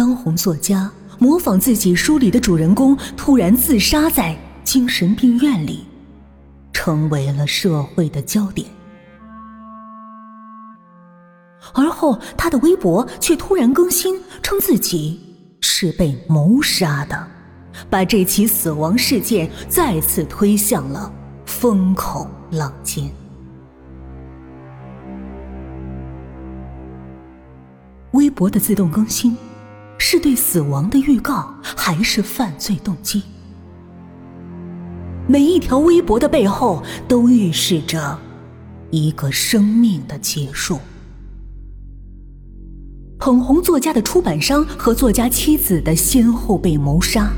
当红作家模仿自己书里的主人公突然自杀在精神病院里，成为了社会的焦点。而后，他的微博却突然更新，称自己是被谋杀的，把这起死亡事件再次推向了风口浪尖。微博的自动更新，是对死亡的预告，还是犯罪动机？每一条微博的背后，都预示着一个生命的结束。捧红作家的出版商和作家妻子的先后被谋杀，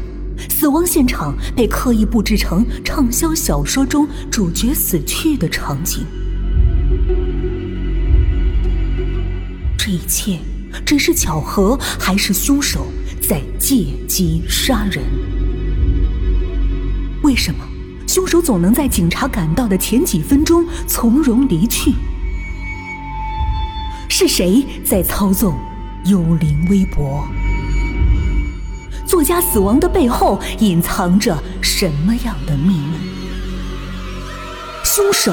死亡现场被刻意布置成畅销小说中主角死去的场景。这一切。只是巧合，还是凶手在借机杀人？为什么凶手总能在警察赶到的前几分钟从容离去？是谁在操纵幽灵微博？作家死亡的背后隐藏着什么样的秘密？凶手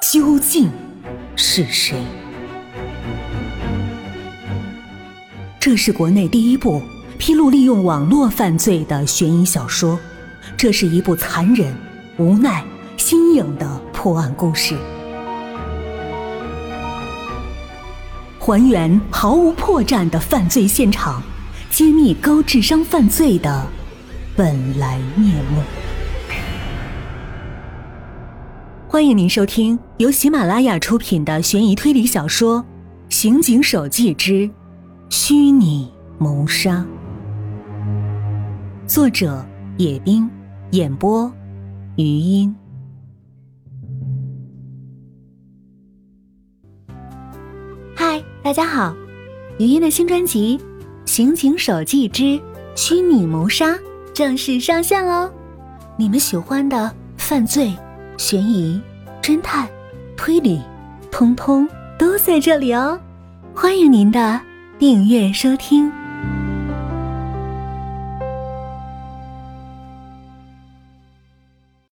究竟是谁？这是国内第一部披露利用网络犯罪的悬疑小说，这是一部残忍、无奈、新颖的破案故事，还原毫无破绽的犯罪现场，揭秘高智商犯罪的本来面目。欢迎您收听由喜马拉雅出品的悬疑推理小说《刑警手记之》。虚拟谋杀，作者野冰，演播余音。嗨，大家好，余音的新专辑《刑警手记之虚拟谋杀》正式上线喽！你们喜欢的犯罪、悬疑、侦探、推理，通通都在这里哦！欢迎您的。订阅收听。